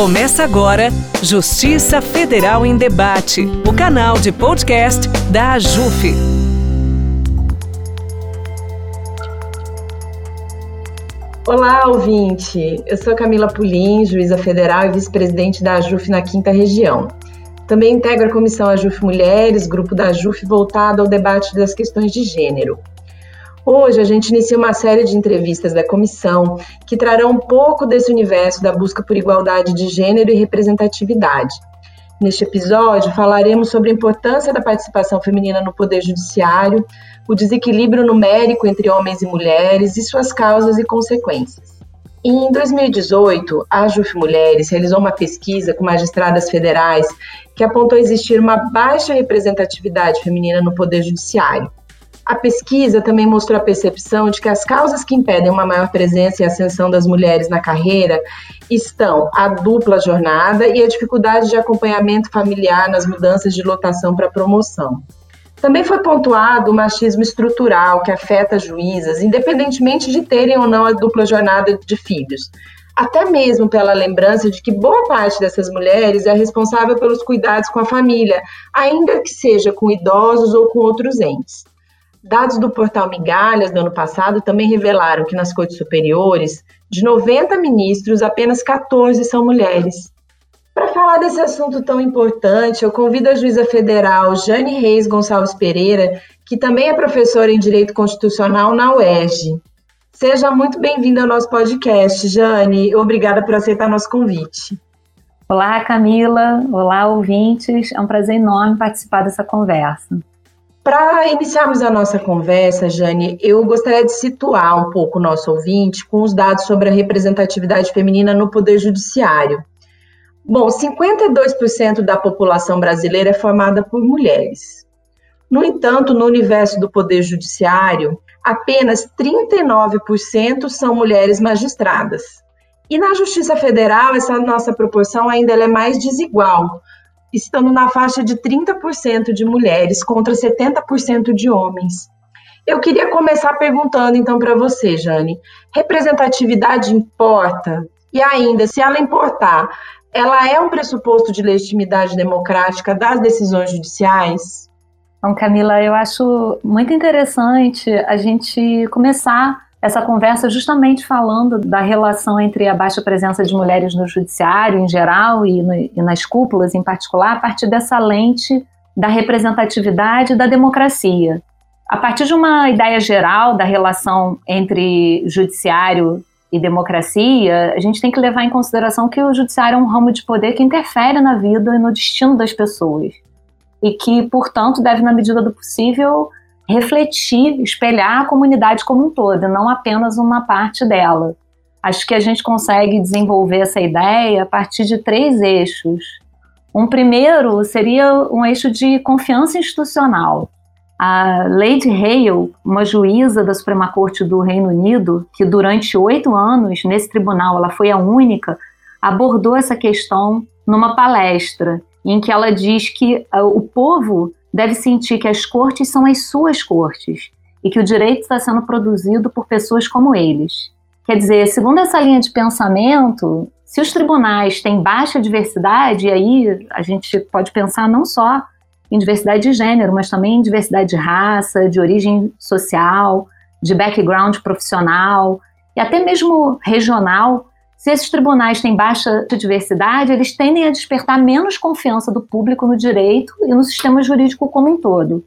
Começa agora Justiça Federal em Debate, o canal de podcast da AJUF. Olá, ouvinte! Eu sou Camila Pulim, juíza federal e vice-presidente da AJUF na Quinta Região. Também integro a comissão AJUF Mulheres, grupo da AJUF voltado ao debate das questões de gênero. Hoje a gente inicia uma série de entrevistas da comissão que trarão um pouco desse universo da busca por igualdade de gênero e representatividade. Neste episódio, falaremos sobre a importância da participação feminina no Poder Judiciário, o desequilíbrio numérico entre homens e mulheres e suas causas e consequências. Em 2018, a JUF Mulheres realizou uma pesquisa com magistradas federais que apontou existir uma baixa representatividade feminina no Poder Judiciário. A pesquisa também mostrou a percepção de que as causas que impedem uma maior presença e ascensão das mulheres na carreira estão a dupla jornada e a dificuldade de acompanhamento familiar nas mudanças de lotação para promoção. Também foi pontuado o machismo estrutural que afeta juízas, independentemente de terem ou não a dupla jornada de filhos. Até mesmo pela lembrança de que boa parte dessas mulheres é responsável pelos cuidados com a família, ainda que seja com idosos ou com outros entes. Dados do portal Migalhas do ano passado também revelaram que nas cortes superiores, de 90 ministros, apenas 14 são mulheres. Para falar desse assunto tão importante, eu convido a juíza federal Jane Reis Gonçalves Pereira, que também é professora em Direito Constitucional na UERJ. Seja muito bem-vinda ao nosso podcast, Jane. Obrigada por aceitar nosso convite. Olá, Camila. Olá, ouvintes. É um prazer enorme participar dessa conversa. Para iniciarmos a nossa conversa, Jane, eu gostaria de situar um pouco o nosso ouvinte com os dados sobre a representatividade feminina no Poder Judiciário. Bom, 52% da população brasileira é formada por mulheres. No entanto, no universo do Poder Judiciário, apenas 39% são mulheres magistradas. E na Justiça Federal, essa nossa proporção ainda é mais desigual, estando na faixa de 30% de mulheres contra 70% de homens. Eu queria começar perguntando então para você, Jane, representatividade importa? E ainda, se ela importar, ela é um pressuposto de legitimidade democrática das decisões judiciais? Então, Camila, eu acho muito interessante a gente começar essa conversa justamente falando da relação entre a baixa presença de mulheres no judiciário em geral e, no, e nas cúpulas em particular, a partir dessa lente da representatividade da democracia. A partir de uma ideia geral da relação entre judiciário e democracia, a gente tem que levar em consideração que o judiciário é um ramo de poder que interfere na vida e no destino das pessoas. E que, portanto, deve, na medida do possível, refletir, espelhar a comunidade como um todo, não apenas uma parte dela. Acho que a gente consegue desenvolver essa ideia a partir de três eixos. Um primeiro seria um eixo de confiança institucional. A Lady Hale, uma juíza da Suprema Corte do Reino Unido, que durante oito anos nesse tribunal ela foi a única, abordou essa questão numa palestra em que ela diz que uh, o povo deve sentir que as cortes são as suas cortes e que o direito está sendo produzido por pessoas como eles. Quer dizer, segundo essa linha de pensamento, se os tribunais têm baixa diversidade, e aí a gente pode pensar não só em diversidade de gênero, mas também em diversidade de raça, de origem social, de background profissional e até mesmo regional, se esses tribunais têm baixa diversidade, eles tendem a despertar menos confiança do público no direito e no sistema jurídico como um todo.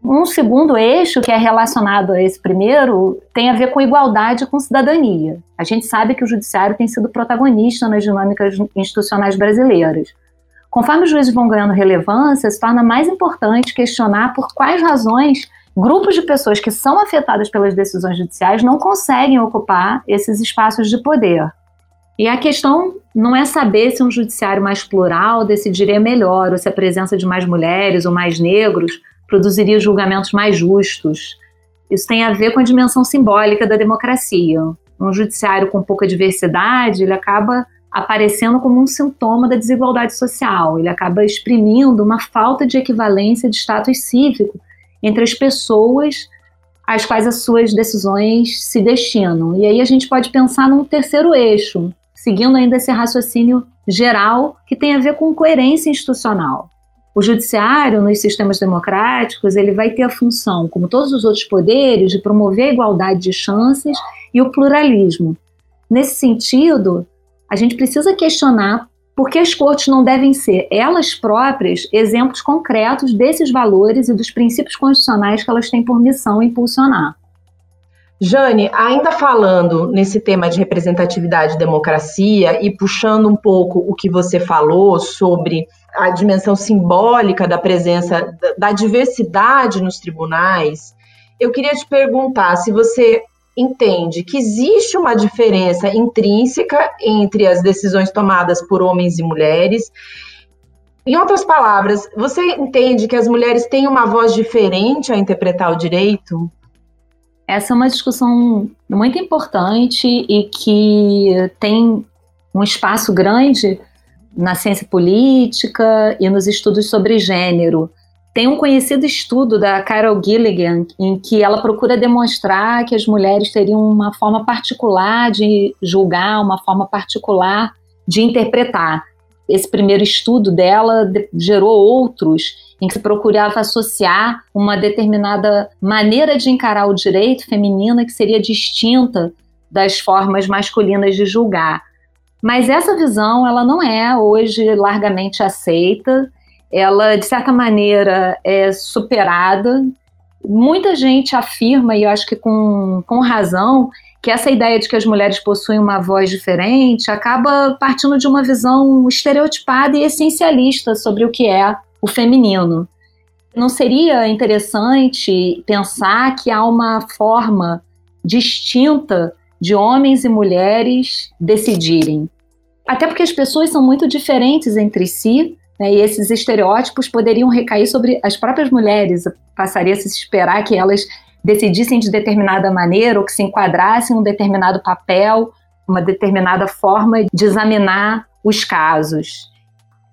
Um segundo eixo, que é relacionado a esse primeiro, tem a ver com igualdade com cidadania. A gente sabe que o judiciário tem sido protagonista nas dinâmicas institucionais brasileiras. Conforme os juízes vão ganhando relevância, se torna mais importante questionar por quais razões grupos de pessoas que são afetadas pelas decisões judiciais não conseguem ocupar esses espaços de poder. E a questão não é saber se um judiciário mais plural decidiria melhor, ou se a presença de mais mulheres ou mais negros produziria julgamentos mais justos. Isso tem a ver com a dimensão simbólica da democracia. Um judiciário com pouca diversidade, ele acaba aparecendo como um sintoma da desigualdade social. Ele acaba exprimindo uma falta de equivalência de status cívico entre as pessoas às quais as suas decisões se destinam. E aí a gente pode pensar num terceiro eixo, seguindo ainda esse raciocínio geral que tem a ver com coerência institucional. O judiciário, nos sistemas democráticos, ele vai ter a função, como todos os outros poderes, de promover a igualdade de chances e o pluralismo. Nesse sentido, a gente precisa questionar por que as cortes não devem ser elas próprias exemplos concretos desses valores e dos princípios constitucionais que elas têm por missão impulsionar. Jane, ainda falando nesse tema de representatividade e democracia e puxando um pouco o que você falou sobre a dimensão simbólica da presença da diversidade nos tribunais, eu queria te perguntar se você entende que existe uma diferença intrínseca entre as decisões tomadas por homens e mulheres. Em outras palavras, você entende que as mulheres têm uma voz diferente a interpretar o direito? Essa é uma discussão muito importante e que tem um espaço grande na ciência política e nos estudos sobre gênero. Tem um conhecido estudo da Carol Gilligan em que ela procura demonstrar que as mulheres teriam uma forma particular de julgar, uma forma particular de interpretar. Esse primeiro estudo dela gerou outros em que se procurava associar uma determinada maneira de encarar o direito feminino que seria distinta das formas masculinas de julgar. Mas essa visão ela não é hoje largamente aceita ela, de certa maneira, é superada. Muita gente afirma, e eu acho que com, com razão, que essa ideia de que as mulheres possuem uma voz diferente acaba partindo de uma visão estereotipada e essencialista sobre o que é o feminino. Não seria interessante pensar que há uma forma distinta de homens e mulheres decidirem? Até porque as pessoas são muito diferentes entre si né, e esses estereótipos poderiam recair sobre as próprias mulheres. Passaria a se esperar que elas decidissem de determinada maneira ou que se enquadrassem em um determinado papel, uma determinada forma de examinar os casos.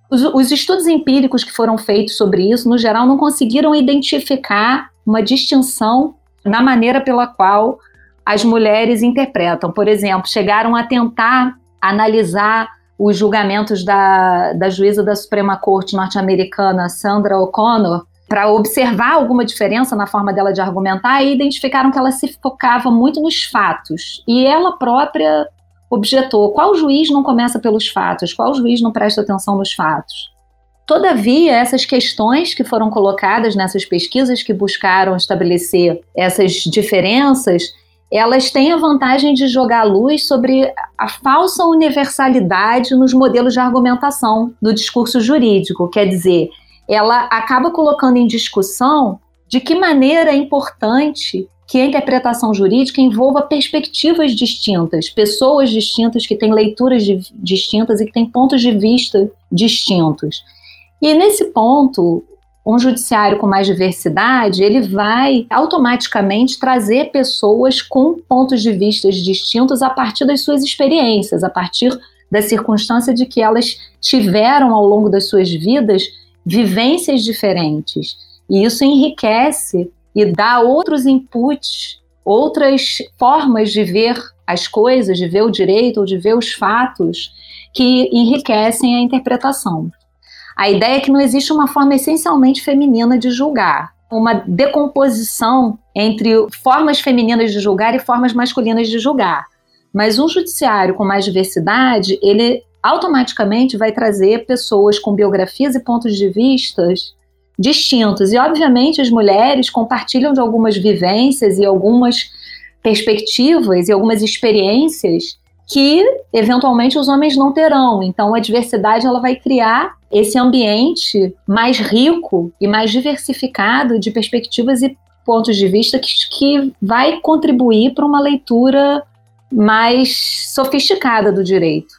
Os, os estudos empíricos que foram feitos sobre isso, no geral, não conseguiram identificar uma distinção na maneira pela qual as mulheres interpretam. Por exemplo, chegaram a tentar analisar os julgamentos da, da juíza da Suprema Corte norte-americana, Sandra O'Connor, para observar alguma diferença na forma dela de argumentar e identificaram que ela se focava muito nos fatos. E ela própria objetou: qual juiz não começa pelos fatos? Qual juiz não presta atenção nos fatos? Todavia, essas questões que foram colocadas nessas pesquisas que buscaram estabelecer essas diferenças elas têm a vantagem de jogar luz sobre a falsa universalidade nos modelos de argumentação do discurso jurídico. Quer dizer, ela acaba colocando em discussão de que maneira é importante que a interpretação jurídica envolva perspectivas distintas, pessoas distintas que têm leituras distintas e que têm pontos de vista distintos. E nesse ponto, um judiciário com mais diversidade, ele vai automaticamente trazer pessoas com pontos de vista distintos a partir das suas experiências, a partir da circunstância de que elas tiveram ao longo das suas vidas vivências diferentes. E isso enriquece e dá outros inputs, outras formas de ver as coisas, de ver o direito ou de ver os fatos que enriquecem a interpretação. A ideia é que não existe uma forma essencialmente feminina de julgar, uma decomposição entre formas femininas de julgar e formas masculinas de julgar. Mas um judiciário com mais diversidade, ele automaticamente vai trazer pessoas com biografias e pontos de vistas distintos. E, obviamente, as mulheres compartilham de algumas vivências e algumas perspectivas e algumas experiências que eventualmente os homens não terão. Então a diversidade ela vai criar esse ambiente mais rico e mais diversificado de perspectivas e pontos de vista que, que vai contribuir para uma leitura mais sofisticada do direito.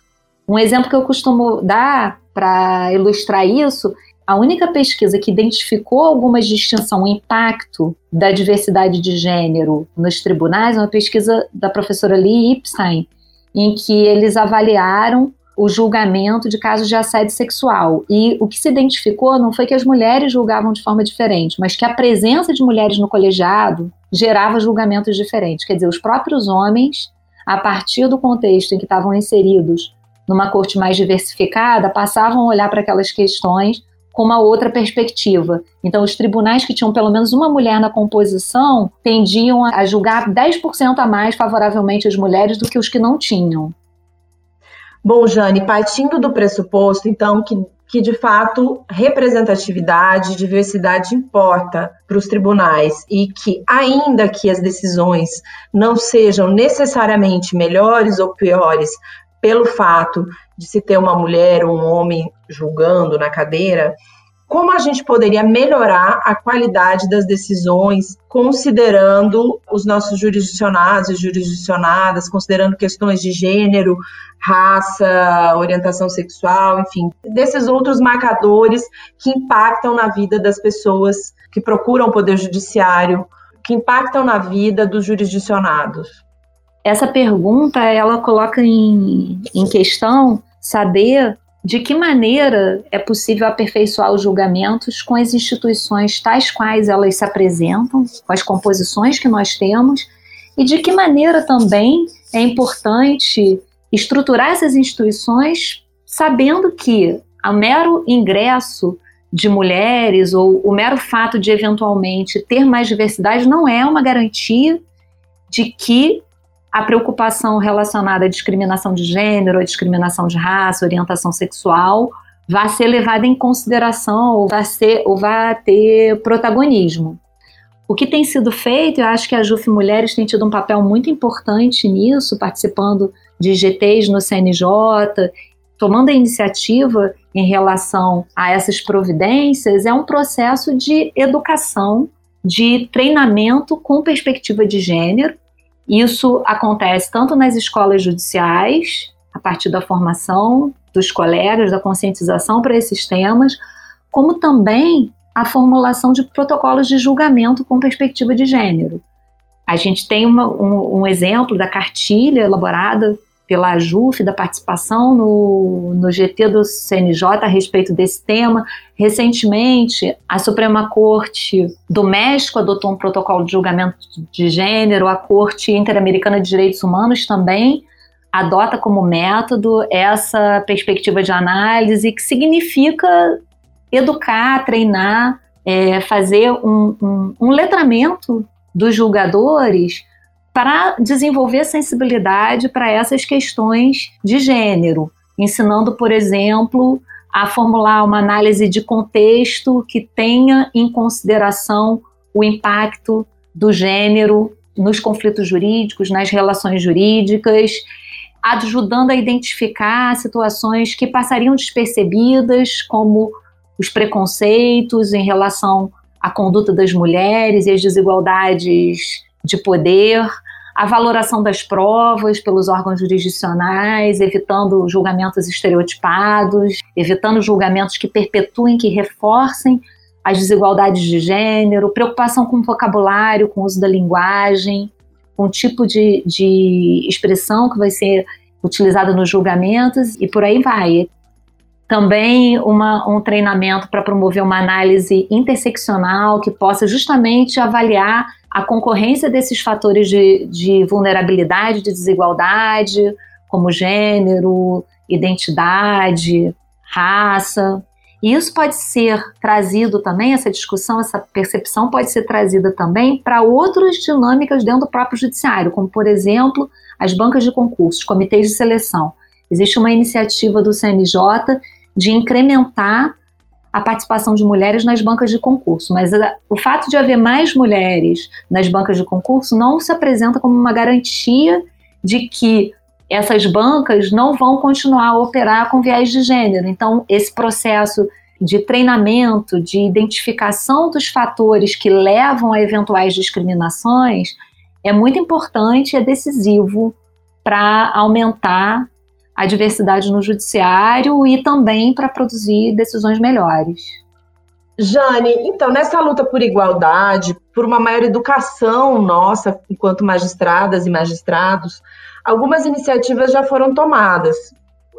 Um exemplo que eu costumo dar para ilustrar isso, a única pesquisa que identificou alguma distinção, um impacto da diversidade de gênero nos tribunais é uma pesquisa da professora Lee Epstein, em que eles avaliaram o julgamento de casos de assédio sexual. E o que se identificou não foi que as mulheres julgavam de forma diferente, mas que a presença de mulheres no colegiado gerava julgamentos diferentes. Quer dizer, os próprios homens, a partir do contexto em que estavam inseridos numa corte mais diversificada, passavam a olhar para aquelas questões com uma outra perspectiva. Então, os tribunais que tinham pelo menos uma mulher na composição tendiam a julgar 10% a mais favoravelmente as mulheres do que os que não tinham. Bom, Jane, partindo do pressuposto, então, que, que de fato representatividade, diversidade importa para os tribunais e que, ainda que as decisões não sejam necessariamente melhores ou piores pelo fato de se ter uma mulher ou um homem julgando na cadeira, como a gente poderia melhorar a qualidade das decisões, considerando os nossos jurisdicionados e jurisdicionadas, considerando questões de gênero, raça, orientação sexual, enfim, desses outros marcadores que impactam na vida das pessoas que procuram o poder judiciário, que impactam na vida dos jurisdicionados. Essa pergunta ela coloca em, em questão saber de que maneira é possível aperfeiçoar os julgamentos com as instituições tais quais elas se apresentam, com as composições que nós temos, e de que maneira também é importante estruturar essas instituições sabendo que o mero ingresso de mulheres ou o mero fato de eventualmente ter mais diversidade não é uma garantia de que a preocupação relacionada à discriminação de gênero, à discriminação de raça, orientação sexual, vai ser levada em consideração ou vai, ser, ou vai ter protagonismo. O que tem sido feito, eu acho que a JUF Mulheres tem tido um papel muito importante nisso, participando de GTs no CNJ, tomando a iniciativa em relação a essas providências, é um processo de educação, de treinamento com perspectiva de gênero, isso acontece tanto nas escolas judiciais, a partir da formação dos colegas, da conscientização para esses temas, como também a formulação de protocolos de julgamento com perspectiva de gênero. A gente tem uma, um, um exemplo da cartilha elaborada pela AJUF, da participação no, no GT do CNJ a respeito desse tema. Recentemente, a Suprema Corte do México adotou um protocolo de julgamento de gênero, a Corte Interamericana de Direitos Humanos também adota como método essa perspectiva de análise, que significa educar, treinar, é, fazer um, um, um letramento dos julgadores para desenvolver sensibilidade para essas questões de gênero, ensinando, por exemplo, a formular uma análise de contexto que tenha em consideração o impacto do gênero nos conflitos jurídicos, nas relações jurídicas, ajudando a identificar situações que passariam despercebidas, como os preconceitos em relação à conduta das mulheres e as desigualdades de poder, a valoração das provas pelos órgãos jurisdicionais, evitando julgamentos estereotipados, evitando julgamentos que perpetuem, que reforcem as desigualdades de gênero, preocupação com o vocabulário, com o uso da linguagem, com o tipo de, de expressão que vai ser utilizada nos julgamentos e por aí vai. Também uma, um treinamento para promover uma análise interseccional que possa justamente avaliar a concorrência desses fatores de, de vulnerabilidade, de desigualdade, como gênero, identidade, raça. E isso pode ser trazido também, essa discussão, essa percepção pode ser trazida também para outras dinâmicas dentro do próprio judiciário, como, por exemplo, as bancas de concursos, comitês de seleção. Existe uma iniciativa do CNJ de incrementar a participação de mulheres nas bancas de concurso, mas a, o fato de haver mais mulheres nas bancas de concurso não se apresenta como uma garantia de que essas bancas não vão continuar a operar com viés de gênero. Então, esse processo de treinamento, de identificação dos fatores que levam a eventuais discriminações é muito importante e é decisivo para aumentar a diversidade no judiciário e também para produzir decisões melhores. Jane, então, nessa luta por igualdade, por uma maior educação nossa, enquanto magistradas e magistrados, algumas iniciativas já foram tomadas.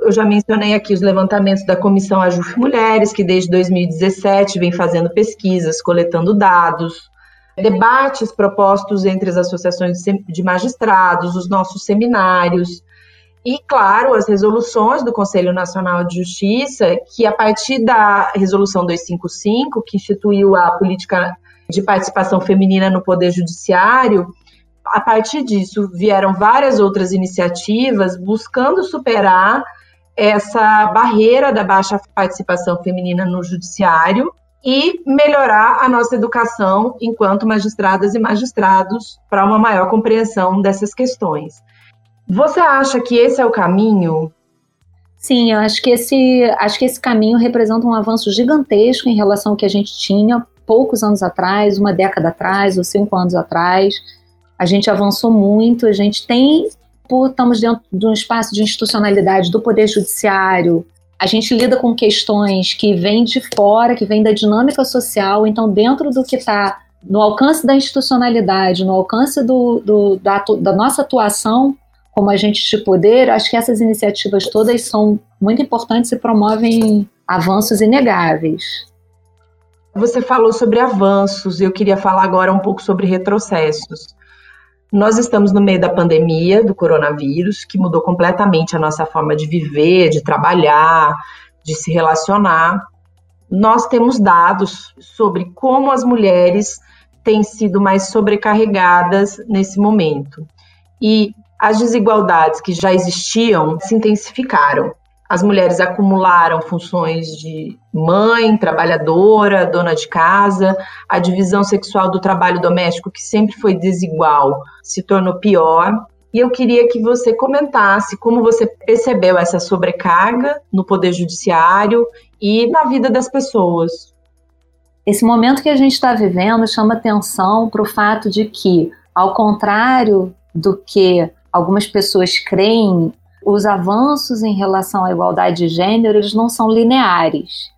Eu já mencionei aqui os levantamentos da Comissão Ajuf Mulheres, que desde 2017 vem fazendo pesquisas, coletando dados, debates propostos entre as associações de magistrados, os nossos seminários, e, claro, as resoluções do Conselho Nacional de Justiça, que a partir da resolução 255, que instituiu a política de participação feminina no Poder Judiciário, a partir disso vieram várias outras iniciativas buscando superar essa barreira da baixa participação feminina no judiciário e melhorar a nossa educação enquanto magistradas e magistrados para uma maior compreensão dessas questões. Você acha que esse é o caminho? Sim, eu acho que esse, acho que esse caminho representa um avanço gigantesco em relação ao que a gente tinha poucos anos atrás, uma década atrás ou cinco anos atrás. A gente avançou muito, a gente tem, por estamos dentro de um espaço de institucionalidade do Poder Judiciário, a gente lida com questões que vêm de fora, que vêm da dinâmica social, então, dentro do que está no alcance da institucionalidade, no alcance do, do da, da nossa atuação como agentes de poder, acho que essas iniciativas todas são muito importantes e promovem avanços inegáveis. Você falou sobre avanços, eu queria falar agora um pouco sobre retrocessos. Nós estamos no meio da pandemia do coronavírus, que mudou completamente a nossa forma de viver, de trabalhar, de se relacionar. Nós temos dados sobre como as mulheres têm sido mais sobrecarregadas nesse momento. E as desigualdades que já existiam se intensificaram. As mulheres acumularam funções de mãe, trabalhadora, dona de casa. A divisão sexual do trabalho doméstico, que sempre foi desigual, se tornou pior. E eu queria que você comentasse como você percebeu essa sobrecarga no Poder Judiciário e na vida das pessoas. Esse momento que a gente está vivendo chama atenção para o fato de que, ao contrário do que algumas pessoas creem, os avanços em relação à igualdade de gênero eles não são lineares.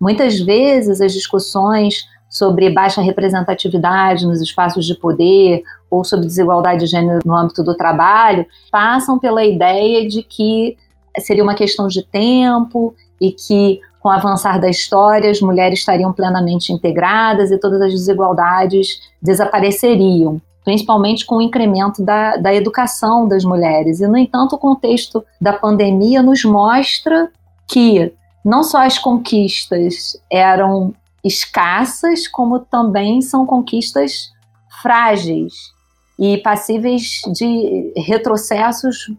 Muitas vezes as discussões sobre baixa representatividade nos espaços de poder ou sobre desigualdade de gênero no âmbito do trabalho passam pela ideia de que seria uma questão de tempo e que com o avançar da história as mulheres estariam plenamente integradas e todas as desigualdades desapareceriam principalmente com o incremento da, da educação das mulheres. E, no entanto, o contexto da pandemia nos mostra que não só as conquistas eram escassas, como também são conquistas frágeis e passíveis de retrocessos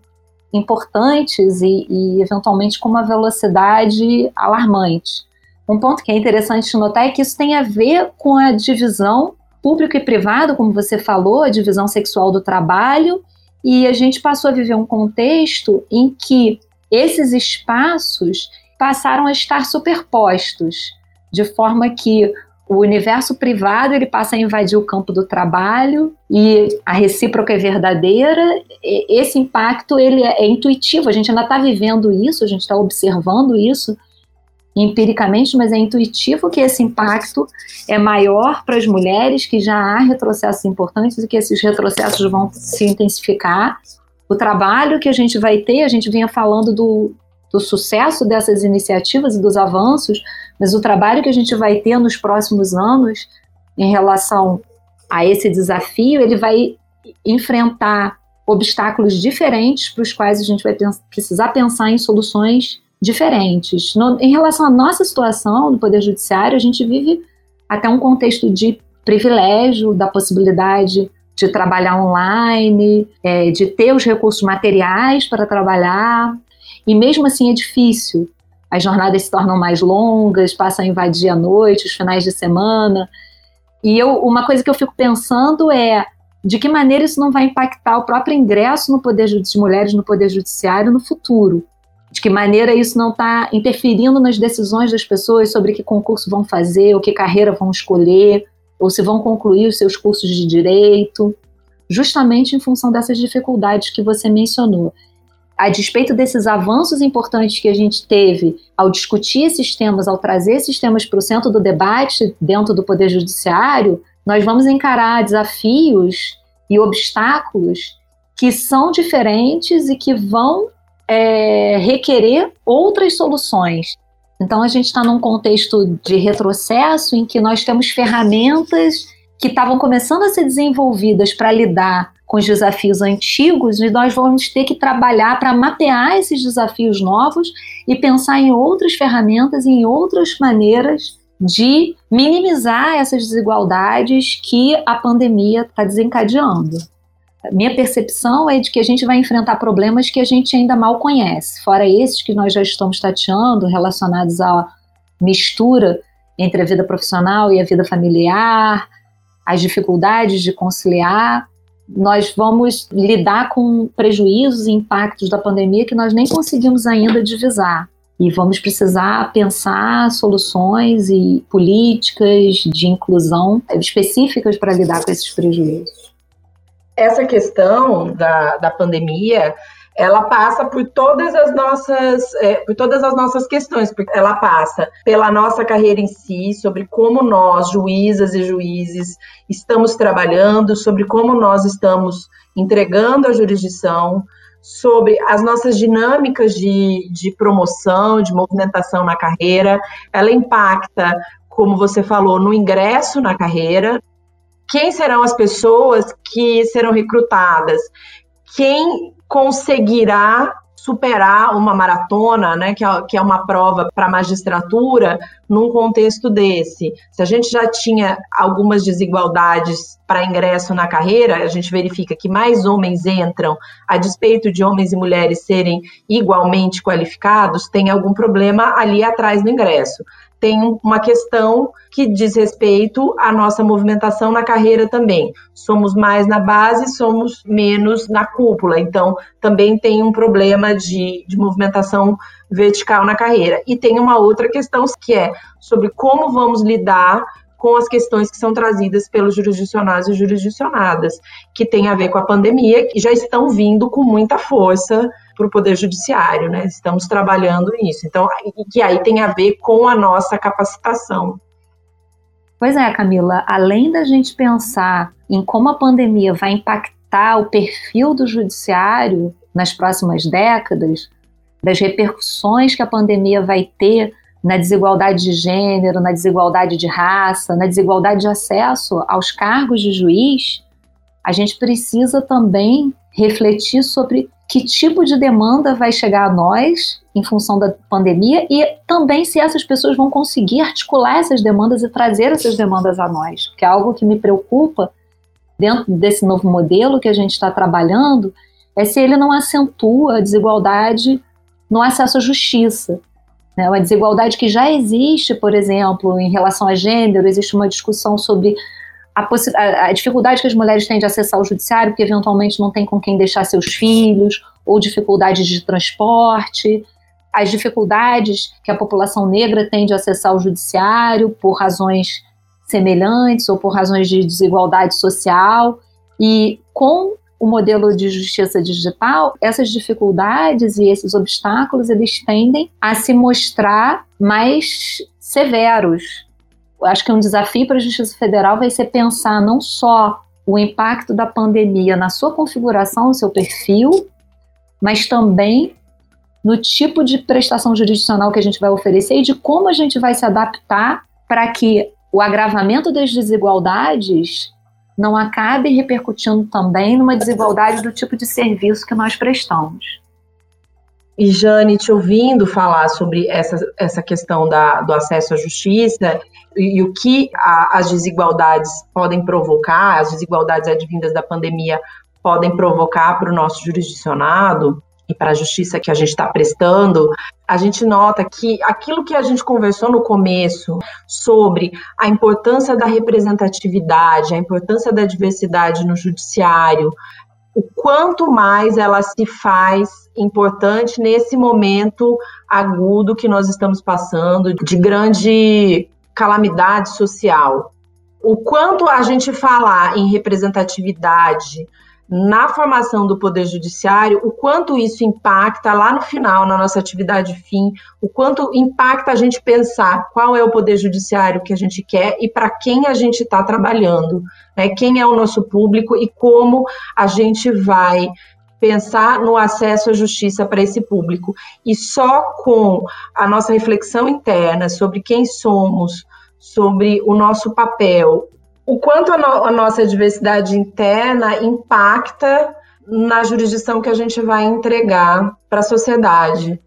importantes e, e, eventualmente com uma velocidade alarmante. Um ponto que é interessante notar é que isso tem a ver com a divisão público e privado, como você falou, a divisão sexual do trabalho, e a gente passou a viver um contexto em que esses espaços passaram a estar superpostos, de forma que o universo privado ele passa a invadir o campo do trabalho e a recíproca é verdadeira. Esse impacto ele é, intuitivo. A gente ainda está vivendo isso, a gente está observando isso empiricamente, mas é intuitivo que esse impacto é maior para as mulheres, que já há retrocessos importantes e que esses retrocessos vão se intensificar. O trabalho que a gente vai ter, a gente vinha falando do, do sucesso dessas iniciativas e dos avanços, mas o trabalho que a gente vai ter nos próximos anos em relação a esse desafio, ele vai enfrentar obstáculos diferentes para os quais a gente vai precisar pensar em soluções diferentes. No, em relação à nossa situação no Poder Judiciário, a gente vive até um contexto de privilégio, da possibilidade de trabalhar online, é, de ter os recursos materiais para trabalhar, e mesmo assim é difícil. As jornadas se tornam mais longas, passam a invadir a noite, os finais de semana. E eu, uma coisa que eu fico pensando é de que maneira isso não vai impactar o próprio ingresso no poder de mulheres no poder judiciário no futuro de que maneira isso não está interferindo nas decisões das pessoas sobre que concurso vão fazer, ou que carreira vão escolher, ou se vão concluir os seus cursos de direito, justamente em função dessas dificuldades que você mencionou. A despeito desses avanços importantes que a gente teve ao discutir esses temas, ao trazer esses temas para o centro do debate dentro do Poder Judiciário, nós vamos encarar desafios e obstáculos que são diferentes e que vão é, requerer outras soluções. Então, a gente está num contexto de retrocesso em que nós temos ferramentas que estavam começando a ser desenvolvidas para lidar com os desafios antigos e nós vamos ter que trabalhar para mapear esses desafios novos e pensar em outras ferramentas, em outras maneiras de minimizar essas desigualdades que a pandemia está desencadeando. Minha percepção é de que a gente vai enfrentar problemas que a gente ainda mal conhece, fora esses que nós já estamos tateando, relacionados à mistura entre a vida profissional e a vida familiar, as dificuldades de conciliar. Nós vamos lidar com prejuízos e impactos da pandemia que nós nem conseguimos ainda divisar. E vamos precisar pensar soluções e políticas de inclusão específicas para lidar com esses prejuízos. Essa questão da, da pandemia, ela passa por todas as nossas é, por todas as nossas questões, porque ela passa pela nossa carreira em si, sobre como nós, juízas e juízes, estamos trabalhando, sobre como nós estamos entregando a jurisdição, sobre as nossas dinâmicas de, de promoção, de movimentação na carreira. Ela impacta, como você falou, no ingresso na carreira. Quem serão as pessoas que serão recrutadas? Quem conseguirá superar uma maratona, né, que é, que é uma prova para magistratura, num contexto desse. Se a gente já tinha algumas desigualdades para ingresso na carreira, a gente verifica que mais homens entram, a despeito de homens e mulheres serem igualmente qualificados, tem algum problema ali atrás no ingresso tem uma questão que diz respeito à nossa movimentação na carreira também. Somos mais na base, somos menos na cúpula. Então, também tem um problema de, de movimentação vertical na carreira. E tem uma outra questão que é sobre como vamos lidar com as questões que são trazidas pelos jurisdicionados e jurisdicionadas, que tem a ver com a pandemia, que já estão vindo com muita força para o Poder Judiciário, né? Estamos trabalhando nisso. Então, que aí tem a ver com a nossa capacitação. Pois é, Camila, além da gente pensar em como a pandemia vai impactar o perfil do judiciário nas próximas décadas, das repercussões que a pandemia vai ter na desigualdade de gênero, na desigualdade de raça, na desigualdade de acesso aos cargos de juiz, a gente precisa também refletir sobre que tipo de demanda vai chegar a nós em função da pandemia e também se essas pessoas vão conseguir articular essas demandas e trazer essas demandas a nós, que é algo que me preocupa dentro desse novo modelo que a gente está trabalhando, é se ele não acentua a desigualdade no acesso à justiça. Né? Uma desigualdade que já existe, por exemplo, em relação a gênero, existe uma discussão sobre a, a, dificuldade que as mulheres têm de acessar o judiciário, porque eventualmente não tem com quem deixar seus filhos, ou dificuldades de transporte, as dificuldades que a população negra tem de acessar o judiciário por razões semelhantes ou por razões de desigualdade social. E com o modelo de justiça digital, essas dificuldades e esses obstáculos eles tendem a se mostrar mais severos acho que um desafio para a Justiça Federal vai ser pensar não só o impacto da pandemia na sua configuração, no seu perfil, mas também no tipo de prestação jurisdicional que a gente vai oferecer e de como a gente vai se adaptar para que o agravamento das desigualdades não acabe repercutindo também numa desigualdade do tipo de serviço que nós prestamos. E Jane, te ouvindo falar sobre essa, essa questão da, do acesso à justiça e, e o que a, as desigualdades podem provocar, as desigualdades advindas da pandemia podem provocar para o nosso jurisdicionado e para a justiça que a gente está prestando, a gente nota que aquilo que a gente conversou no começo sobre a importância da representatividade, a importância da diversidade no judiciário, o quanto mais ela se faz importante nesse momento agudo que nós estamos passando, de grande calamidade social. O quanto a gente falar em representatividade, na formação do Poder Judiciário, o quanto isso impacta lá no final, na nossa atividade fim, o quanto impacta a gente pensar qual é o Poder Judiciário que a gente quer e para quem a gente está trabalhando, né? quem é o nosso público e como a gente vai pensar no acesso à justiça para esse público. E só com a nossa reflexão interna sobre quem somos, sobre o nosso papel, o quanto a, no, a nossa diversidade interna impacta na jurisdição que a gente vai entregar para a sociedade.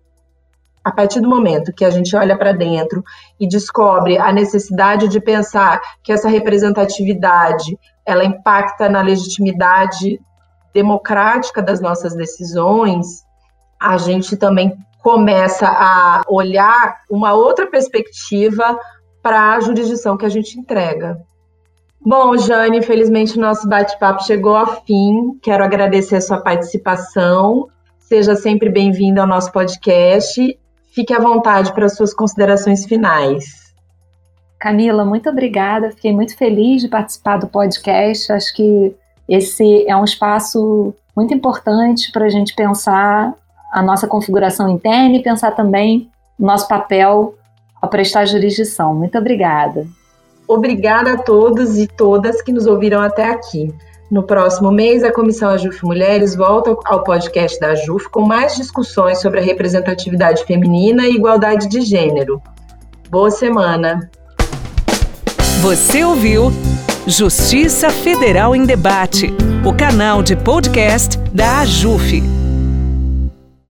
A partir do momento que a gente olha para dentro e descobre a necessidade de pensar que essa representatividade ela impacta na legitimidade democrática das nossas decisões, a gente também começa a olhar uma outra perspectiva para a jurisdição que a gente entrega. Bom, Jane, infelizmente o nosso bate-papo chegou ao fim. Quero agradecer a sua participação. Seja sempre bem-vindo ao nosso podcast. Fique à vontade para as suas considerações finais. Camila, muito obrigada. Fiquei muito feliz de participar do podcast. Acho que esse é um espaço muito importante para a gente pensar a nossa configuração interna e pensar também nosso papel ao prestar jurisdição. Muito obrigada. Obrigada a todos e todas que nos ouviram até aqui. No próximo mês, a Comissão Ajuf Mulheres volta ao podcast da Ajuf com mais discussões sobre a representatividade feminina e igualdade de gênero. Boa semana! Você ouviu Justiça Federal em Debate, o canal de podcast da AJUF.